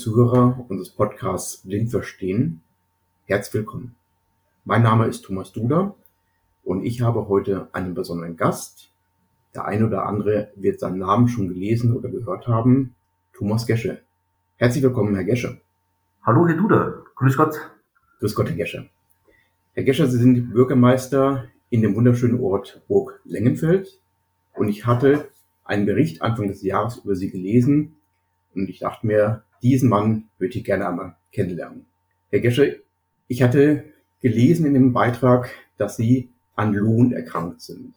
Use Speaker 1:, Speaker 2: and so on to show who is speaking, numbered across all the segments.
Speaker 1: Zuhörer unseres Podcasts Blind Verstehen, herzlich willkommen. Mein Name ist Thomas Duda und ich habe heute einen besonderen Gast. Der eine oder andere wird seinen Namen schon gelesen oder gehört haben. Thomas Gesche. Herzlich willkommen, Herr Gesche.
Speaker 2: Hallo, Herr Duda. Grüß Gott.
Speaker 1: Grüß Gott, Herr Gesche. Herr Gesche, Sie sind Bürgermeister in dem wunderschönen Ort Burg Lengenfeld und ich hatte einen Bericht Anfang des Jahres über Sie gelesen und ich dachte mir, diesen Mann würde ich gerne einmal kennenlernen. Herr Gesche, ich hatte gelesen in dem Beitrag, dass Sie an Lohn erkrankt sind.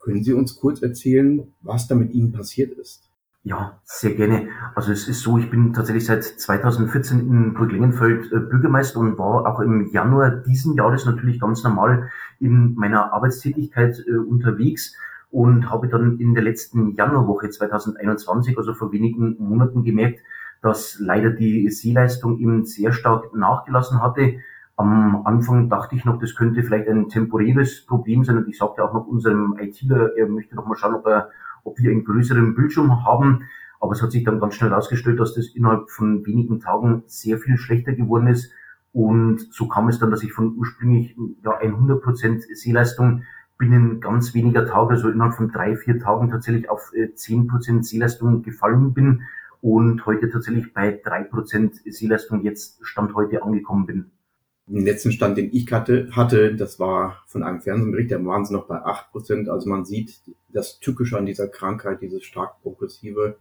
Speaker 1: Können Sie uns kurz erzählen, was da mit Ihnen passiert ist?
Speaker 2: Ja, sehr gerne. Also es ist so, ich bin tatsächlich seit 2014 in Burglingenfeld äh, Bürgermeister und war auch im Januar diesen Jahres natürlich ganz normal in meiner Arbeitstätigkeit äh, unterwegs und habe dann in der letzten Januarwoche 2021, also vor wenigen Monaten gemerkt, dass leider die Sehleistung eben sehr stark nachgelassen hatte. Am Anfang dachte ich noch, das könnte vielleicht ein temporäres Problem sein und ich sagte auch noch unserem ITler, er möchte noch mal schauen, ob, er, ob wir einen größeren Bildschirm haben. Aber es hat sich dann ganz schnell herausgestellt, dass das innerhalb von wenigen Tagen sehr viel schlechter geworden ist. Und so kam es dann, dass ich von ursprünglich ja, 100% Sehleistung binnen ganz weniger Tage, also innerhalb von drei, vier Tagen tatsächlich auf äh, zehn Prozent Sehleistung gefallen bin und heute tatsächlich bei drei Prozent Sehleistung jetzt Stand heute angekommen bin.
Speaker 1: Den letzten Stand, den ich hatte, hatte, das war von einem Fernsehbericht, da waren sie noch bei acht Prozent. Also man sieht das Tückische an dieser Krankheit, dieses stark progressive.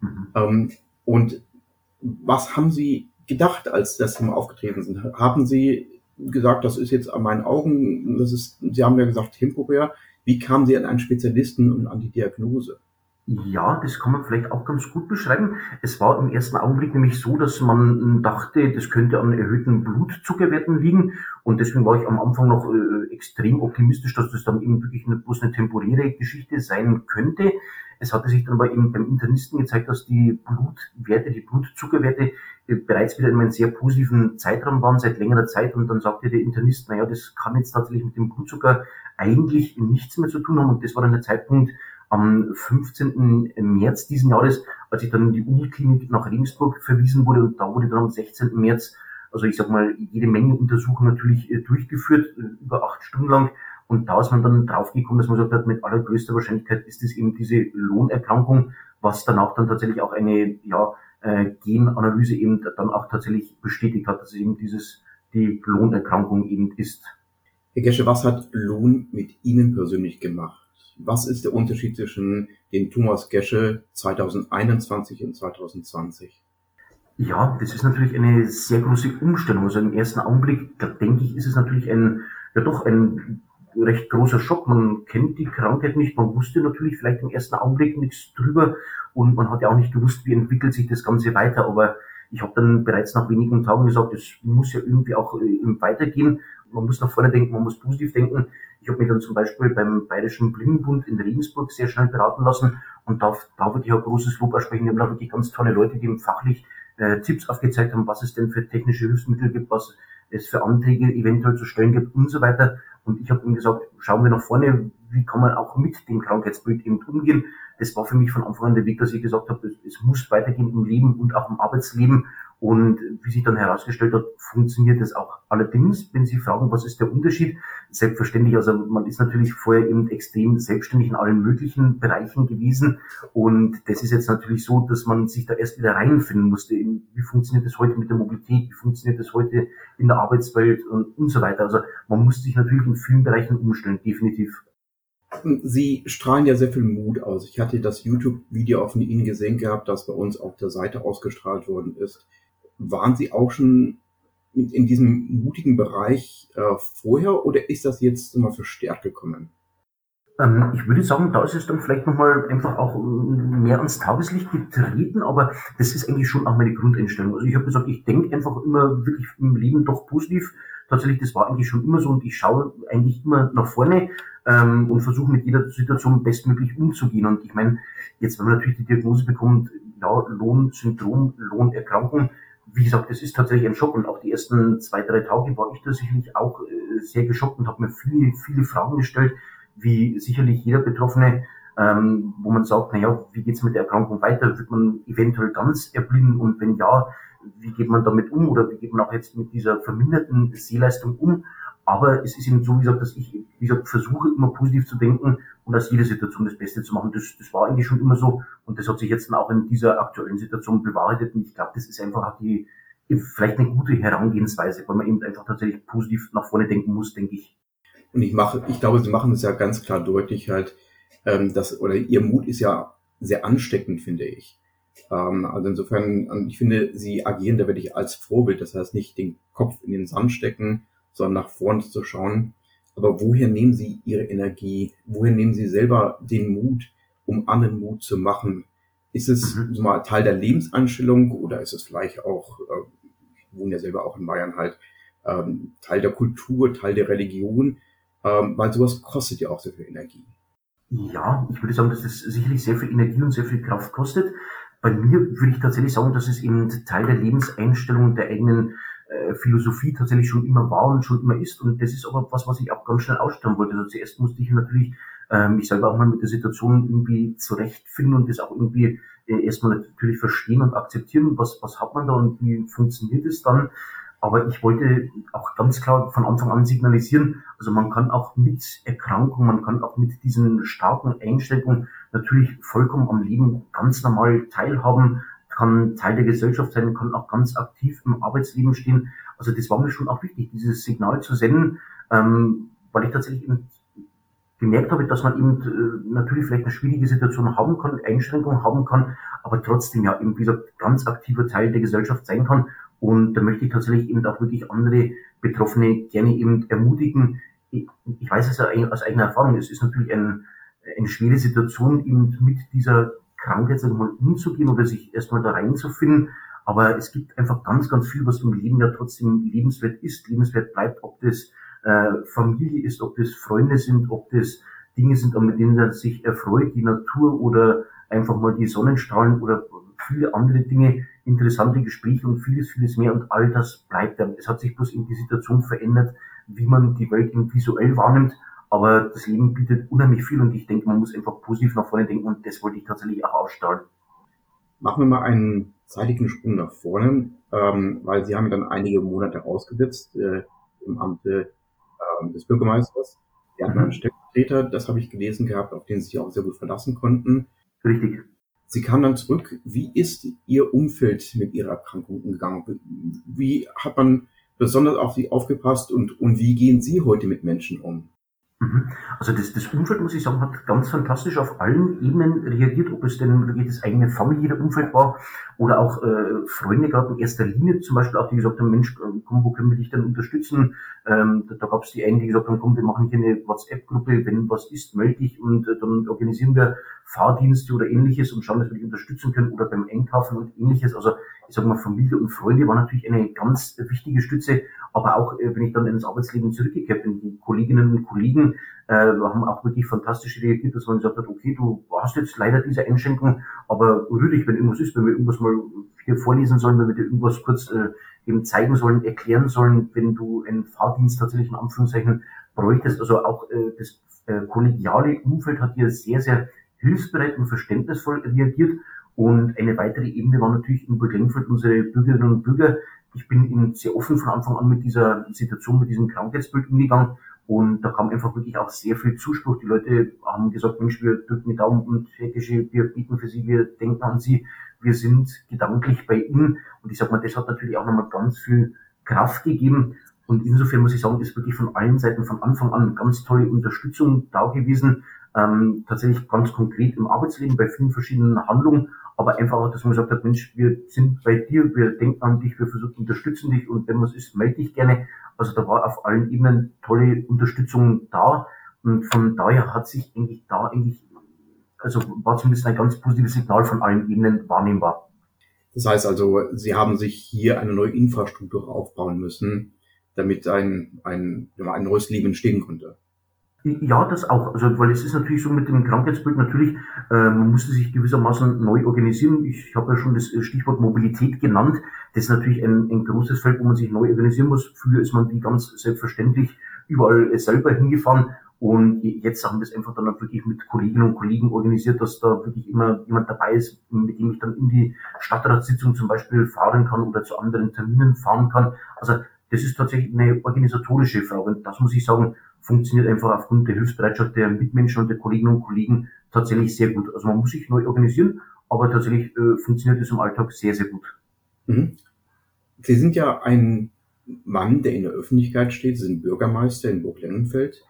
Speaker 1: Mhm. Ähm, und was haben Sie gedacht, als das Thema aufgetreten sind? Haben Sie gesagt, das ist jetzt an meinen Augen, das ist, Sie haben ja gesagt, temporär. Wie kamen Sie an einen Spezialisten und an die Diagnose?
Speaker 2: Ja, das kann man vielleicht auch ganz gut beschreiben. Es war im ersten Augenblick nämlich so, dass man dachte, das könnte an erhöhten Blutzuckerwerten liegen. Und deswegen war ich am Anfang noch äh, extrem optimistisch, dass das dann eben wirklich eine, bloß eine temporäre Geschichte sein könnte. Es hatte sich dann aber eben beim Internisten gezeigt, dass die Blutwerte, die Blutzuckerwerte äh, bereits wieder in einem sehr positiven Zeitraum waren, seit längerer Zeit. Und dann sagte der Internist, naja, das kann jetzt tatsächlich mit dem Blutzucker eigentlich nichts mehr zu tun haben. Und das war dann der Zeitpunkt, am 15. März diesen Jahres, als ich dann in die Uniklinik nach Regensburg verwiesen wurde und da wurde dann am 16. März, also ich sag mal, jede Menge Untersuchungen natürlich äh, durchgeführt, äh, über acht Stunden lang. Und da ist man dann draufgekommen, dass man gesagt hat, mit allergrößter Wahrscheinlichkeit ist es eben diese Lohnerkrankung, was danach dann tatsächlich auch eine ja, äh, Genanalyse eben dann auch tatsächlich bestätigt hat, dass es eben dieses die Lohnerkrankung eben ist.
Speaker 1: Herr Gesche, was hat Lohn mit Ihnen persönlich gemacht? Was ist der Unterschied zwischen dem Thomas Gesche 2021 und 2020?
Speaker 2: Ja, das ist natürlich eine sehr große Umstellung. Also im ersten Augenblick, da denke ich, ist es natürlich ein, ja doch ein recht großer Schock. Man kennt die Krankheit nicht, man wusste natürlich vielleicht im ersten Augenblick nichts drüber und man hat ja auch nicht gewusst, wie entwickelt sich das Ganze weiter. Aber ich habe dann bereits nach wenigen Tagen gesagt, es muss ja irgendwie auch äh, weitergehen. Man muss nach vorne denken, man muss positiv denken. Ich habe mich dann zum Beispiel beim Bayerischen Blindenbund in Regensburg sehr schnell beraten lassen und da, da würde ich auch großes Lob aussprechen. Wir haben da wirklich ganz tolle Leute, die eben fachlich äh, Tipps aufgezeigt haben, was es denn für technische Hilfsmittel gibt, was es für Anträge eventuell zu stellen gibt und so weiter. Und ich habe ihm gesagt, schauen wir nach vorne, wie kann man auch mit dem Krankheitsbild eben umgehen. Das war für mich von Anfang an der Weg, dass ich gesagt habe, es muss weitergehen im Leben und auch im Arbeitsleben. Und wie sich dann herausgestellt hat, funktioniert das auch. Allerdings, wenn Sie fragen, was ist der Unterschied? Selbstverständlich, also man ist natürlich vorher eben extrem selbstständig in allen möglichen Bereichen gewesen. Und das ist jetzt natürlich so, dass man sich da erst wieder reinfinden musste. Wie funktioniert das heute mit der Mobilität? Wie funktioniert das heute in der Arbeitswelt und, und so weiter? Also man muss sich natürlich in vielen Bereichen umstellen, definitiv.
Speaker 1: Sie strahlen ja sehr viel Mut aus. Ich hatte das YouTube-Video von Ihnen gesehen gehabt, das bei uns auf der Seite ausgestrahlt worden ist. Waren Sie auch schon in diesem mutigen Bereich äh, vorher oder ist das jetzt immer verstärkt gekommen?
Speaker 2: Ähm, ich würde sagen, da ist es dann vielleicht nochmal einfach auch ähm, mehr ans Tageslicht getreten, aber das ist eigentlich schon auch meine Grundeinstellung. Also ich habe gesagt, ich denke einfach immer wirklich im Leben doch positiv. Tatsächlich, das war eigentlich schon immer so und ich schaue eigentlich immer nach vorne ähm, und versuche mit jeder Situation bestmöglich umzugehen. Und ich meine, jetzt wenn man natürlich die Diagnose bekommt, ja, Lohnsyndrom, Lohnerkrankung, wie gesagt, das ist tatsächlich ein Schock und auch die ersten zwei, drei Tage war ich da sicherlich auch äh, sehr geschockt und habe mir viele, viele Fragen gestellt, wie sicherlich jeder Betroffene. ähm, wo man sagt, naja, wie geht's mit der Erkrankung weiter? Wird man eventuell ganz erblinden? Und wenn ja, wie geht man damit um? Oder wie geht man auch jetzt mit dieser verminderten Sehleistung um? Aber es ist eben so, wie gesagt, dass ich, wie gesagt, versuche immer positiv zu denken und aus jeder Situation das Beste zu machen. Das, das war eigentlich schon immer so. Und das hat sich jetzt auch in dieser aktuellen Situation bewahrheitet. Und ich glaube, das ist einfach die, vielleicht eine gute Herangehensweise, weil man eben einfach tatsächlich positiv nach vorne denken muss, denke ich.
Speaker 1: Und ich mache, ich glaube, Sie machen es ja ganz klar deutlich halt, ähm, dass, oder Ihr Mut ist ja sehr ansteckend, finde ich. Ähm, also insofern, ich finde, Sie agieren da wirklich als Vorbild. Das heißt nicht den Kopf in den Sand stecken, sondern nach vorne zu schauen. Aber woher nehmen Sie Ihre Energie? Woher nehmen Sie selber den Mut, um anderen Mut zu machen? Ist es mhm. so mal Teil der Lebenseinstellung oder ist es vielleicht auch, äh, ich wohne ja selber auch in Bayern halt, ähm, Teil der Kultur, Teil der Religion? Ähm, weil sowas kostet ja auch sehr viel Energie.
Speaker 2: Ja, ich würde sagen, dass das sicherlich sehr viel Energie und sehr viel Kraft kostet. Bei mir würde ich tatsächlich sagen, dass es eben Teil der Lebenseinstellung der eigenen äh, Philosophie tatsächlich schon immer war und schon immer ist. Und das ist aber was, was ich auch ganz schnell ausstellen wollte. Also zuerst musste ich natürlich äh, mich selber auch mal mit der Situation irgendwie zurechtfinden und das auch irgendwie äh, erstmal natürlich verstehen und akzeptieren, was, was hat man da und wie funktioniert es dann. Aber ich wollte auch ganz klar von Anfang an signalisieren, also man kann auch mit Erkrankung, man kann auch mit diesen starken Einschränkungen natürlich vollkommen am Leben ganz normal teilhaben kann Teil der Gesellschaft sein, kann auch ganz aktiv im Arbeitsleben stehen. Also das war mir schon auch wichtig, dieses Signal zu senden, ähm, weil ich tatsächlich eben gemerkt habe, dass man eben äh, natürlich vielleicht eine schwierige Situation haben kann, Einschränkungen haben kann, aber trotzdem ja eben, gesagt, ganz aktiver Teil der Gesellschaft sein kann. Und da möchte ich tatsächlich eben auch wirklich andere Betroffene gerne eben ermutigen. Ich, ich weiß es ja aus eigener Erfahrung, es ist natürlich ein, eine schwere Situation eben mit dieser Krankheit sag mal, umzugehen oder sich erstmal da reinzufinden. Aber es gibt einfach ganz, ganz viel, was im Leben ja trotzdem lebenswert ist, lebenswert bleibt, ob das äh, Familie ist, ob das Freunde sind, ob das Dinge sind, mit denen er sich erfreut, die Natur oder einfach mal die Sonnenstrahlen oder viele andere Dinge, interessante Gespräche und vieles, vieles mehr und all das bleibt. Es hat sich bloß in die Situation verändert, wie man die Welt visuell wahrnimmt aber das Leben bietet unheimlich viel und ich denke, man muss einfach positiv nach vorne denken und das wollte ich tatsächlich auch ausstrahlen.
Speaker 1: Machen wir mal einen zeitigen Sprung nach vorne, ähm, weil Sie haben dann einige Monate rausgesetzt äh, im Amte äh, des Bürgermeisters. Sie hatten mhm. einen Stellvertreter, das habe ich gelesen gehabt, auf den Sie sich auch sehr gut verlassen konnten.
Speaker 2: Richtig.
Speaker 1: Sie kamen dann zurück. Wie ist Ihr Umfeld mit Ihrer Erkrankung umgegangen? Wie hat man besonders auf Sie aufgepasst und, und wie gehen Sie heute mit Menschen um?
Speaker 2: Mhm. Also das, das Umfeld, muss ich sagen, hat ganz fantastisch auf allen Ebenen reagiert, ob es denn wirklich das eigene familiäre Umfeld war oder auch äh, Freunde gerade in erster Linie zum Beispiel auch, die gesagt haben, Mensch, äh, komm, wo können wir dich denn unterstützen? Ähm, da da gab es die einen, die gesagt haben, komm, wir machen hier eine WhatsApp-Gruppe, wenn was ist, melde dich und äh, dann organisieren wir Fahrdienste oder ähnliches und schauen, dass wir dich unterstützen können oder beim Einkaufen und ähnliches. Also ich sage mal, Familie und Freunde waren natürlich eine ganz wichtige Stütze, aber auch, äh, wenn ich dann ins Arbeitsleben zurückgekehrt bin, die Kolleginnen und Kollegen äh, haben auch wirklich fantastisch reagiert, dass man gesagt hat, okay, du hast jetzt leider diese Einschränkung, aber rühr dich, wenn irgendwas ist, wenn wir irgendwas mal hier vorlesen sollen, wenn wir dir irgendwas kurz äh, eben zeigen sollen, erklären sollen, wenn du einen Fahrdienst tatsächlich in Anführungszeichen bräuchtest. Also auch äh, das kollegiale Umfeld hat hier sehr, sehr hilfsbereit und verständnisvoll reagiert und eine weitere Ebene war natürlich in Burg Lengfeld unsere Bürgerinnen und Bürger. Ich bin ihnen sehr offen von Anfang an mit dieser Situation, mit diesem Krankheitsbild umgegangen. Und da kam einfach wirklich auch sehr viel Zuspruch. Die Leute haben gesagt, Mensch, wir drücken die Daumen und Heckisch, wir bieten für Sie, wir denken an Sie, wir sind gedanklich bei Ihnen. Und ich sag mal, das hat natürlich auch nochmal ganz viel Kraft gegeben. Und insofern muss ich sagen, ist wirklich von allen Seiten von Anfang an ganz tolle Unterstützung da gewesen. Ähm, tatsächlich ganz konkret im Arbeitsleben bei vielen verschiedenen Handlungen, aber einfach auch, dass man gesagt hat, Mensch, wir sind bei dir, wir denken an dich, wir versuchen, unterstützen dich und wenn was ist, melde dich gerne. Also da war auf allen Ebenen tolle Unterstützung da und von daher hat sich eigentlich da eigentlich, also war zumindest ein ganz positives Signal von allen Ebenen wahrnehmbar.
Speaker 1: Das heißt also, Sie haben sich hier eine neue Infrastruktur aufbauen müssen, damit ein, ein, ein neues Leben entstehen konnte.
Speaker 2: Ja, das auch. Also, weil es ist natürlich so mit dem Krankheitsbild natürlich, äh, man musste sich gewissermaßen neu organisieren. Ich habe ja schon das äh, Stichwort Mobilität genannt. Das ist natürlich ein, ein großes Feld, wo man sich neu organisieren muss. Früher ist man wie ganz selbstverständlich überall selber hingefahren. Und jetzt haben wir es einfach dann wirklich mit Kolleginnen und Kollegen organisiert, dass da wirklich immer jemand dabei ist, mit dem ich dann in die Stadtratssitzung zum Beispiel fahren kann oder zu anderen Terminen fahren kann. Also das ist tatsächlich eine organisatorische Frage. Und das muss ich sagen, funktioniert einfach aufgrund der Hilfsbereitschaft der Mitmenschen und der Kolleginnen und Kollegen tatsächlich sehr gut. Also man muss sich neu organisieren, aber tatsächlich äh, funktioniert es im Alltag sehr, sehr gut.
Speaker 1: Mhm. Sie sind ja ein Mann, der in der Öffentlichkeit steht. Sie sind Bürgermeister in Burg Lengenfeld.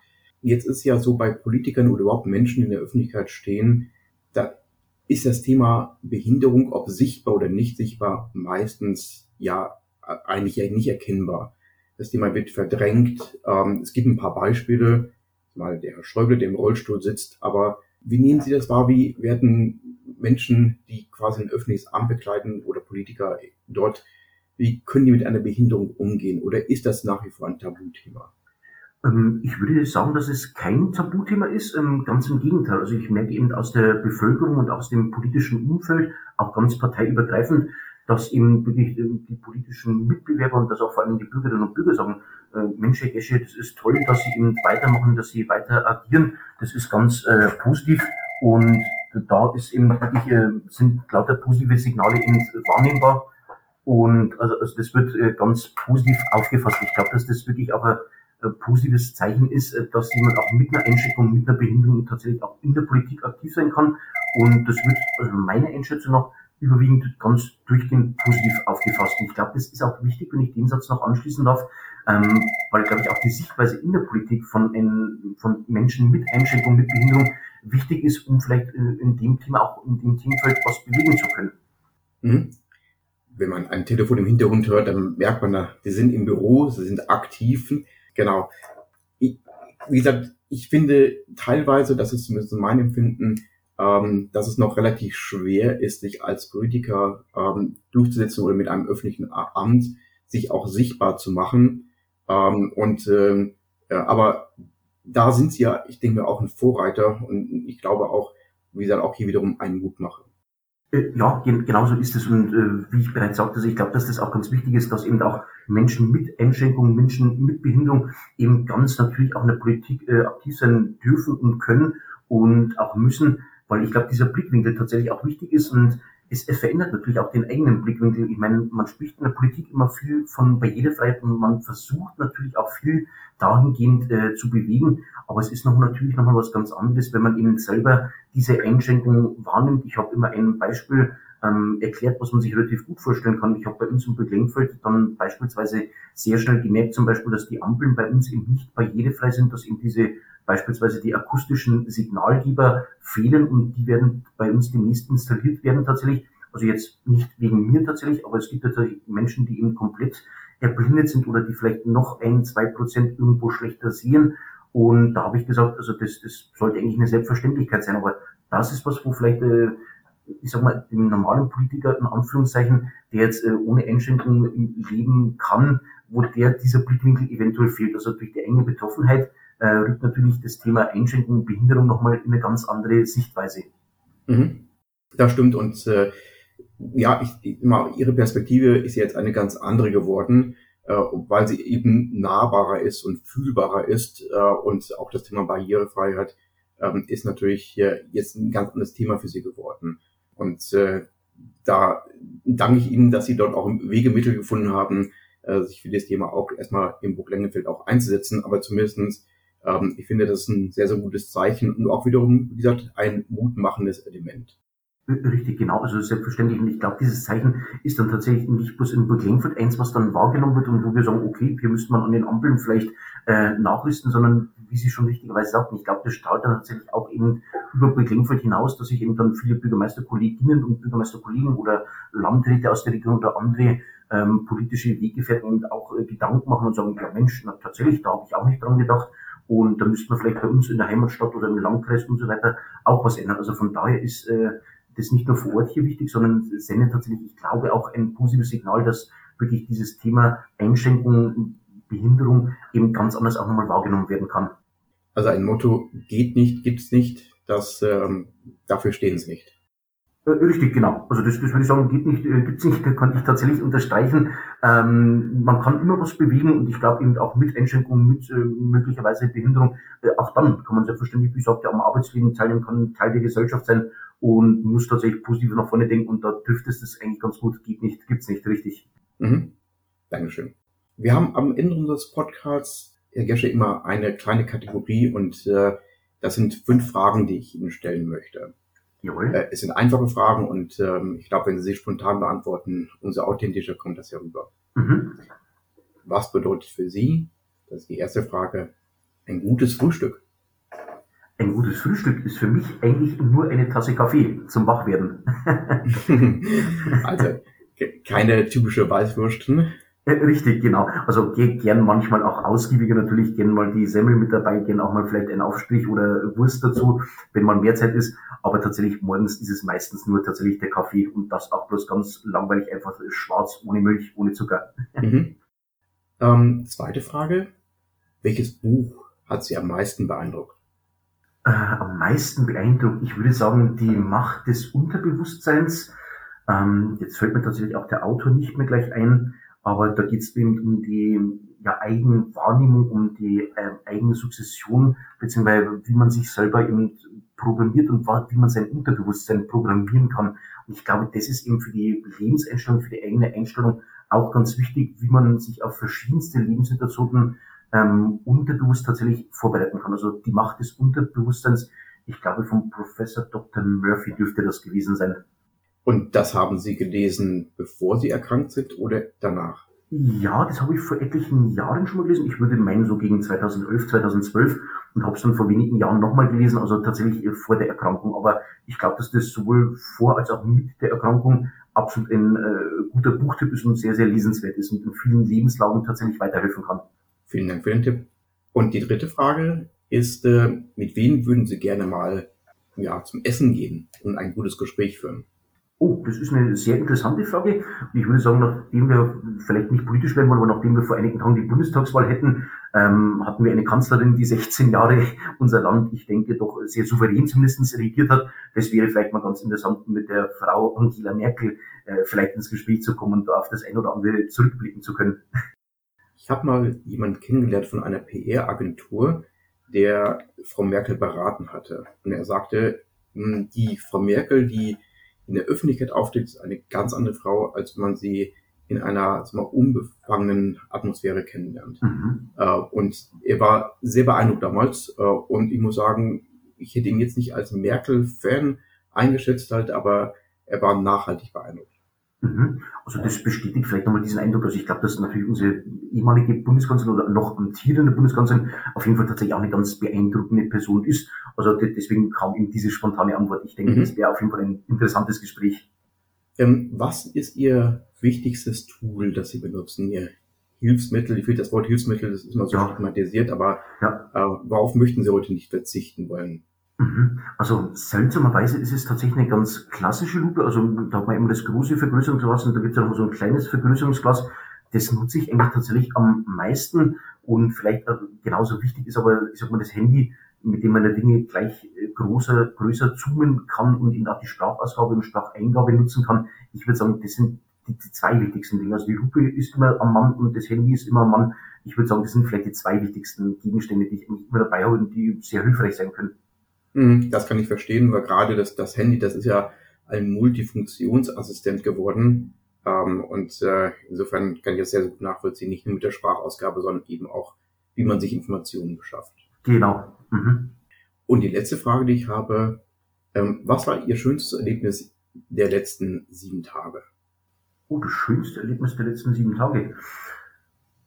Speaker 1: Jetzt ist ja so bei Politikern oder überhaupt Menschen in der Öffentlichkeit stehen, da ist das Thema Behinderung, ob sichtbar oder nicht sichtbar, meistens ja eigentlich ja nicht erkennbar. Das Thema wird verdrängt. Ähm, es gibt ein paar Beispiele, mal der Herr Schäuble, der im Rollstuhl sitzt, aber wie nehmen Sie das wahr? Wie werden Menschen, die quasi ein öffentliches Amt bekleiden oder Politiker dort, wie können die mit einer Behinderung umgehen? Oder ist das nach wie vor ein Tabuthema?
Speaker 2: Ähm, ich würde sagen, dass es kein Tabuthema ist, ähm, ganz im Gegenteil. Also ich merke eben aus der Bevölkerung und aus dem politischen Umfeld, auch ganz parteiübergreifend, dass eben wirklich ähm, die politischen Mitbewerber und dass auch vor allem die Bürgerinnen und Bürger sagen, äh, Mensch, Herr Gesche, das ist toll, dass Sie eben weitermachen, dass Sie weiter agieren. Das ist ganz äh, positiv und da ist eben wirklich, äh, sind lauter positive Signale eben wahrnehmbar. Und also, also das wird äh, ganz positiv aufgefasst. Ich glaube, dass das wirklich auch ein äh, positives Zeichen ist, äh, dass jemand auch mit einer Einschränkung, mit einer Behinderung tatsächlich auch in der Politik aktiv sein kann. Und das wird also meiner Einschätzung nach überwiegend ganz durchgehend positiv aufgefasst. Und ich glaube, das ist auch wichtig, wenn ich den Satz noch anschließen darf, ähm, weil, glaube ich, auch die Sichtweise in der Politik von, ein, von Menschen mit Einschränkung, mit Behinderung wichtig ist, um vielleicht in, in dem Thema, auch in dem Themenfeld was bewegen zu können.
Speaker 1: Mhm. Wenn man ein Telefon im Hintergrund hört, dann merkt man, sie sind im Büro, sie sind aktiv, Genau. Ich, wie gesagt, ich finde teilweise, das ist zumindest mein Empfinden, ähm, dass es noch relativ schwer ist, sich als Politiker ähm, durchzusetzen oder mit einem öffentlichen Amt sich auch sichtbar zu machen. Ähm, und äh, aber da sind sie ja, ich denke mir, auch ein Vorreiter und ich glaube auch, wie gesagt, auch hier wiederum einen Mut machen.
Speaker 2: Äh, ja, genauso ist es. Und äh, wie ich bereits sagte, also ich glaube, dass das auch ganz wichtig ist, dass eben auch Menschen mit Einschränkungen, Menschen mit Behinderung eben ganz natürlich auch in der Politik äh, aktiv sein dürfen und können und auch müssen, weil ich glaube, dieser Blickwinkel tatsächlich auch wichtig ist und es, es verändert natürlich auch den eigenen Blickwinkel. Ich meine, man spricht in der Politik immer viel von Barrierefreiheit und man versucht natürlich auch viel dahingehend äh, zu bewegen. Aber es ist noch natürlich nochmal was ganz anderes, wenn man eben selber diese Einschränkung wahrnimmt. Ich habe immer ein Beispiel ähm, erklärt, was man sich relativ gut vorstellen kann. Ich habe bei uns im Beglengfeld dann beispielsweise sehr schnell gemerkt, zum Beispiel, dass die Ampeln bei uns eben nicht barrierefrei sind, dass eben diese beispielsweise die akustischen Signalgeber fehlen und die werden bei uns demnächst installiert werden tatsächlich. Also jetzt nicht wegen mir tatsächlich, aber es gibt natürlich Menschen, die eben komplett erblindet sind oder die vielleicht noch ein, zwei Prozent irgendwo schlechter sehen. Und da habe ich gesagt, also das, das sollte eigentlich eine Selbstverständlichkeit sein, aber das ist was, wo vielleicht, äh, ich sag mal, dem normalen Politiker in Anführungszeichen, der jetzt äh, ohne Einschränkungen leben kann, wo der dieser Blickwinkel eventuell fehlt. Also durch die enge Betroffenheit äh, rückt natürlich das Thema Einschränkung, Behinderung nochmal in eine ganz andere Sichtweise.
Speaker 1: Mhm. Das stimmt und äh, ja, ich, immer, ihre Perspektive ist jetzt eine ganz andere geworden, äh, weil sie eben nahbarer ist und fühlbarer ist äh, und auch das Thema Barrierefreiheit äh, ist natürlich äh, jetzt ein ganz anderes Thema für sie geworden. Und äh, da danke ich Ihnen, dass Sie dort auch Wegemittel gefunden haben, äh, sich für das Thema auch erstmal im Burg Lengenfeld auch einzusetzen, aber zumindestens ähm, ich finde, das ist ein sehr, sehr gutes Zeichen und auch wiederum, wie gesagt, ein mutmachendes Element.
Speaker 2: Richtig, genau. Also selbstverständlich. Und ich glaube, dieses Zeichen ist dann tatsächlich nicht bloß in Burg Lengfurt eins, was dann wahrgenommen wird und wo wir sagen, okay, hier müsste man an den Ampeln vielleicht äh, nachrüsten, sondern wie Sie schon richtigerweise sagten, ich glaube, das strahlt dann tatsächlich auch eben über Burg Lengfurt hinaus, dass sich eben dann viele Bürgermeisterkolleginnen und Bürgermeisterkollegen oder Landräte aus der Region oder andere ähm, politische Weggefährten eben auch äh, Gedanken machen und sagen, ja Mensch, na, tatsächlich, da habe ich auch nicht dran gedacht. Und da müsste man vielleicht bei uns in der Heimatstadt oder im Landkreis und so weiter auch was ändern. Also von daher ist äh, das nicht nur vor Ort hier wichtig, sondern sendet tatsächlich, ich glaube, auch ein positives Signal, dass wirklich dieses Thema Einschränkung, Behinderung eben ganz anders auch nochmal wahrgenommen werden kann.
Speaker 1: Also ein Motto geht nicht, gibt's nicht, das ähm, dafür stehen sie nicht.
Speaker 2: Äh, richtig, genau. Also das, das würde ich sagen, geht nicht, äh, gibt's nicht, konnte ich tatsächlich unterstreichen. Ähm, man kann immer was bewegen und ich glaube eben auch mit Einschränkungen, mit äh, möglicherweise Behinderung, äh, auch dann kann man selbstverständlich, wie gesagt, am Arbeitsleben teilnehmen, kann Teil der Gesellschaft sein und muss tatsächlich positiv nach vorne denken und da trifft es das eigentlich ganz gut, geht nicht, gibt's nicht, richtig.
Speaker 1: Mhm. Dankeschön. Wir haben am Ende unseres Podcasts, Herr Gesche, immer eine kleine Kategorie und äh, das sind fünf Fragen, die ich Ihnen stellen möchte. Jawohl. Äh, es sind einfache Fragen und ähm, ich glaube, wenn Sie sie spontan beantworten, umso authentischer kommt das herüber. Mhm. Was bedeutet für Sie, das ist die erste Frage, ein gutes Frühstück?
Speaker 2: Ein gutes Frühstück ist für mich eigentlich nur eine Tasse Kaffee zum Wachwerden.
Speaker 1: also keine typische Weißwurst. Ne?
Speaker 2: Richtig, genau. Also gern manchmal auch ausgiebiger natürlich, gern mal die Semmel mit dabei, gern auch mal vielleicht ein Aufstrich oder Wurst dazu, wenn man mehr Zeit ist. Aber tatsächlich morgens ist es meistens nur tatsächlich der Kaffee und das auch bloß ganz langweilig, einfach schwarz, ohne Milch, ohne Zucker.
Speaker 1: Mhm. Ähm, zweite Frage. Welches Buch hat Sie am meisten beeindruckt?
Speaker 2: Äh, am meisten beeindruckt, ich würde sagen, die Macht des Unterbewusstseins. Ähm, jetzt fällt mir tatsächlich auch der Autor nicht mehr gleich ein. Aber da geht es eben um die ja, Eigenwahrnehmung, um die äh, eigene Sukzession, beziehungsweise wie man sich selber eben programmiert und wie man sein Unterbewusstsein programmieren kann. Und ich glaube, das ist eben für die Lebenseinstellung, für die eigene Einstellung auch ganz wichtig, wie man sich auf verschiedenste Lebenssituationen ähm, unterbewusst tatsächlich vorbereiten kann. Also die Macht des Unterbewusstseins, ich glaube, vom Professor Dr. Murphy dürfte das gewesen sein.
Speaker 1: Und das haben Sie gelesen, bevor Sie erkrankt sind oder danach?
Speaker 2: Ja, das habe ich vor etlichen Jahren schon mal gelesen. Ich würde meinen, so gegen 2011, 2012 und habe es dann vor wenigen Jahren nochmal gelesen, also tatsächlich vor der Erkrankung. Aber ich glaube, dass das sowohl vor als auch mit der Erkrankung absolut ein äh, guter Buchtipp ist und sehr, sehr lesenswert ist und in vielen Lebenslagen tatsächlich weiterhelfen kann.
Speaker 1: Vielen Dank für den Tipp. Und die dritte Frage ist, äh, mit wem würden Sie gerne mal ja, zum Essen gehen und ein gutes Gespräch führen?
Speaker 2: Oh, das ist eine sehr interessante Frage. Ich würde sagen, nachdem wir vielleicht nicht politisch werden wollen, aber nachdem wir vor einigen Tagen die Bundestagswahl hätten, ähm, hatten wir eine Kanzlerin, die 16 Jahre unser Land, ich denke, doch sehr souverän zumindest regiert hat. Das wäre vielleicht mal ganz interessant, mit der Frau Angela Merkel äh, vielleicht ins Gespräch zu kommen und auf das ein oder andere zurückblicken zu können.
Speaker 1: Ich habe mal jemanden kennengelernt von einer PR-Agentur, der Frau Merkel beraten hatte. Und er sagte, hm, die Frau Merkel, die in der Öffentlichkeit auftritt, ist eine ganz andere Frau, als man sie in einer mal, unbefangenen Atmosphäre kennenlernt. Mhm. Äh, und er war sehr beeindruckt damals. Äh, und ich muss sagen, ich hätte ihn jetzt nicht als Merkel-Fan eingeschätzt halt, aber er war nachhaltig beeindruckt.
Speaker 2: Mhm. Also das bestätigt vielleicht nochmal diesen Eindruck. Also ich glaube, dass natürlich unsere ehemalige Bundeskanzlerin oder noch amtierende Bundeskanzlerin auf jeden Fall tatsächlich auch eine ganz beeindruckende Person ist. Also deswegen kam eben diese spontane Antwort. Ich denke, mhm. das wäre auf jeden Fall ein interessantes Gespräch.
Speaker 1: Ähm, was ist Ihr wichtigstes Tool, das Sie benutzen? Ihr Hilfsmittel, ich finde das Wort Hilfsmittel, das ist immer so ja. stigmatisiert, aber ja. äh, worauf möchten Sie heute nicht verzichten wollen?
Speaker 2: Mhm. Also seltsamerweise ist es tatsächlich eine ganz klassische Lupe. Also da hat man eben das große Vergrößerungsglas und da gibt es noch so ein kleines Vergrößerungsglas. Das nutze ich eigentlich tatsächlich am meisten und vielleicht genauso wichtig ist aber, ich sag mal, das Handy, mit dem man die Dinge gleich äh, größer, größer zoomen kann und eben auch die Sprachausgabe und Spracheingabe nutzen kann. Ich würde sagen, das sind die, die zwei wichtigsten Dinge. Also die Lupe ist immer am Mann und das Handy ist immer am Mann. Ich würde sagen, das sind vielleicht die zwei wichtigsten Gegenstände, die ich immer dabei habe und die sehr hilfreich sein können.
Speaker 1: Mhm, das kann ich verstehen, weil gerade das, das Handy, das ist ja ein Multifunktionsassistent geworden. Ähm, und äh, insofern kann ich das sehr, sehr gut nachvollziehen, nicht nur mit der Sprachausgabe, sondern eben auch, wie man sich Informationen beschafft.
Speaker 2: Genau. Mhm.
Speaker 1: Und die letzte Frage, die ich habe, ähm, was war Ihr schönstes Erlebnis der letzten sieben Tage?
Speaker 2: Oh, das schönste Erlebnis der letzten sieben Tage.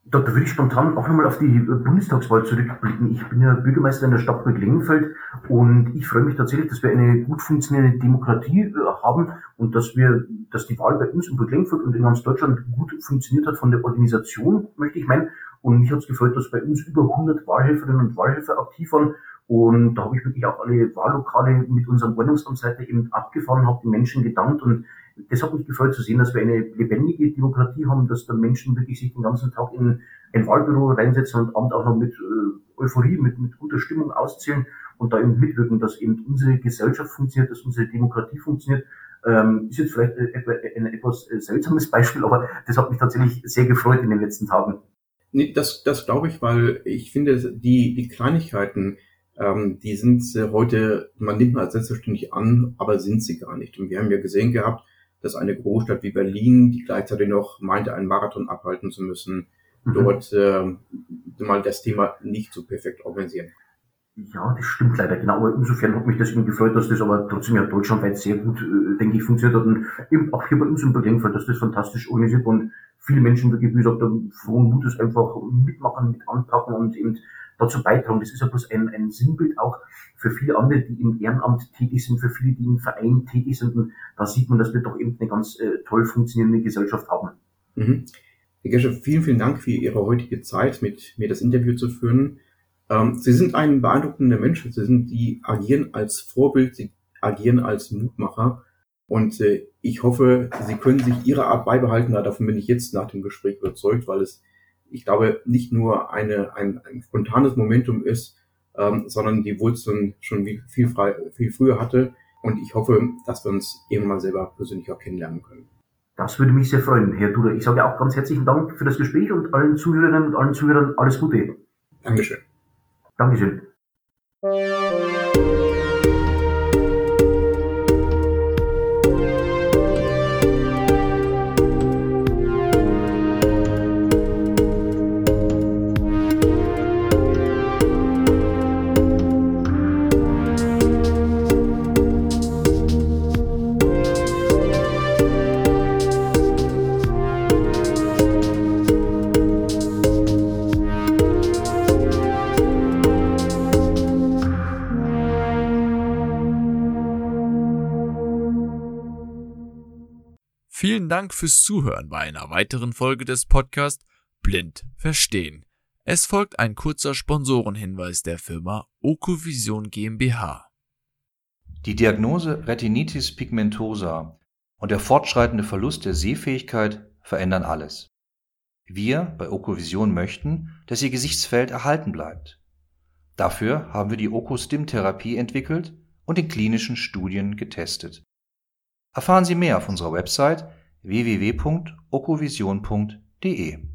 Speaker 2: Da, würde ich spontan auch nochmal auf die äh, Bundestagswahl zurückblicken. Ich bin ja Bürgermeister in der Stadt Burg-Lengenfeld und ich freue mich tatsächlich, dass wir eine gut funktionierende Demokratie äh, haben und dass wir, dass die Wahl bei uns in Burg-Lengenfeld und in ganz Deutschland gut funktioniert hat von der Organisation, möchte ich meinen. Und mich hat es gefreut, dass bei uns über 100 Wahlhelferinnen und Wahlhelfer aktiv waren. Und da habe ich wirklich auch alle Wahllokale mit unserem Ordnungsamtsleiter eben abgefahren, habe den Menschen gedankt und das hat mich gefreut zu sehen, dass wir eine lebendige Demokratie haben, dass da Menschen wirklich sich den ganzen Tag in ein Wahlbüro reinsetzen und abend auch noch mit äh, Euphorie, mit, mit guter Stimmung auszählen und da eben mitwirken, dass eben unsere Gesellschaft funktioniert, dass unsere Demokratie funktioniert. Ähm, ist jetzt vielleicht ein, etwas seltsames Beispiel, aber das hat mich tatsächlich sehr gefreut in den letzten Tagen.
Speaker 1: Nee, das, das glaube ich, weil ich finde, die, die Kleinigkeiten, ähm, die sind heute, man nimmt mal als selbstverständlich an, aber sind sie gar nicht. Und wir haben ja gesehen gehabt, dass eine Großstadt wie Berlin, die gleichzeitig noch meinte, einen Marathon abhalten zu müssen, mhm. dort äh, mal das Thema nicht so perfekt organisieren.
Speaker 2: Ja, das stimmt leider, genau. Aber insofern hat mich das eben gefreut, dass das aber trotzdem ja deutschlandweit sehr gut, äh, denke ich, funktioniert hat. Und eben auch hier bei uns im Berlinfeld, dass das fantastisch organisiert und viele Menschen wirklich, wie gesagt, frohen Mutes einfach mitmachen, mit anpacken und eben dazu beitragen. Das ist ja bloß ein, ein Sinnbild auch für viele andere, die im Ehrenamt tätig sind, für viele, die im Verein tätig sind. Und da sieht man, dass wir doch eben eine ganz äh, toll funktionierende Gesellschaft haben.
Speaker 1: Mhm. Herr Gescher, vielen, vielen Dank für Ihre heutige Zeit, mit mir das Interview zu führen. Ähm, Sie sind ein beeindruckender Mensch. Sie sind, die agieren als Vorbild, sie agieren als Mutmacher. Und äh, ich hoffe, Sie können sich Ihre Art beibehalten. Davon bin ich jetzt nach dem Gespräch überzeugt, weil es, ich glaube, nicht nur eine, ein, ein spontanes Momentum ist, ähm, sondern die Wurzeln schon viel, frei, viel früher hatte. Und ich hoffe, dass wir uns irgendwann mal selber persönlich auch kennenlernen können.
Speaker 2: Das würde mich sehr freuen, Herr Duder. Ich sage auch ganz herzlichen Dank für das Gespräch und allen Zuhörerinnen und allen Zuhörern alles Gute.
Speaker 1: Dankeschön.
Speaker 2: Dankeschön.
Speaker 3: Vielen Dank fürs Zuhören bei einer weiteren Folge des Podcasts Blind Verstehen. Es folgt ein kurzer Sponsorenhinweis der Firma Okovision GmbH.
Speaker 4: Die Diagnose Retinitis pigmentosa und der fortschreitende Verlust der Sehfähigkeit verändern alles. Wir bei Okovision möchten, dass Ihr Gesichtsfeld erhalten bleibt. Dafür haben wir die Okostim-Therapie entwickelt und in klinischen Studien getestet. Erfahren Sie mehr auf unserer Website www.okovision.de